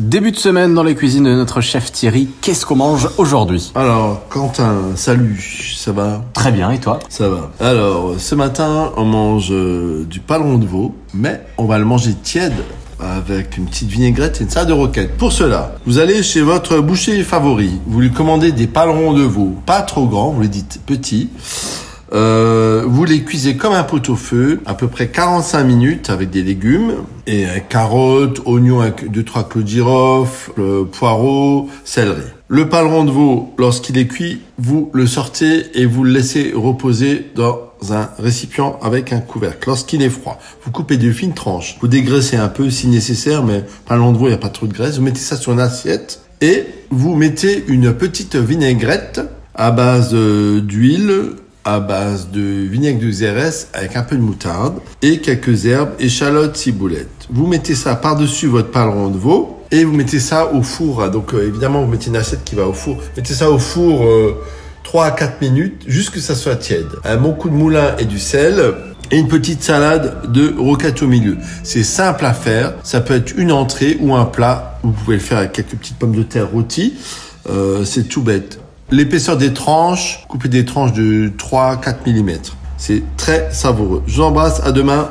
Début de semaine dans les cuisines de notre chef Thierry. Qu'est-ce qu'on mange aujourd'hui? Alors, Quentin, salut, ça va? Très bien, et toi? Ça va. Alors, ce matin, on mange euh, du paleron de veau, mais on va le manger tiède avec une petite vinaigrette et une salade de roquette. Pour cela, vous allez chez votre boucher favori, vous lui commandez des palerons de veau, pas trop grands, vous les dites petits. Euh, vous les cuisez comme un pot au feu, à peu près 45 minutes avec des légumes et euh, carottes, oignons avec deux trois clous de girofle, euh, poireaux, céleri. Le paleron de veau, lorsqu'il est cuit, vous le sortez et vous le laissez reposer dans un récipient avec un couvercle. Lorsqu'il est froid, vous coupez de fines tranches, vous dégraissez un peu si nécessaire, mais paleron de veau, il n'y a pas trop de graisse. Vous mettez ça sur une assiette et vous mettez une petite vinaigrette à base d'huile, à base de vinaigre de xérès avec un peu de moutarde et quelques herbes, échalotes, ciboulettes. Vous mettez ça par-dessus votre paleron de veau et vous mettez ça au four. Donc euh, évidemment, vous mettez une assiette qui va au four. Mettez ça au four euh, 3 à 4 minutes, juste que ça soit tiède. Un bon coup de moulin et du sel et une petite salade de roquette au milieu. C'est simple à faire. Ça peut être une entrée ou un plat. Vous pouvez le faire avec quelques petites pommes de terre rôties. Euh, c'est tout bête. L'épaisseur des tranches, coupez des tranches de 3-4 mm. C'est très savoureux. Je vous embrasse, à demain.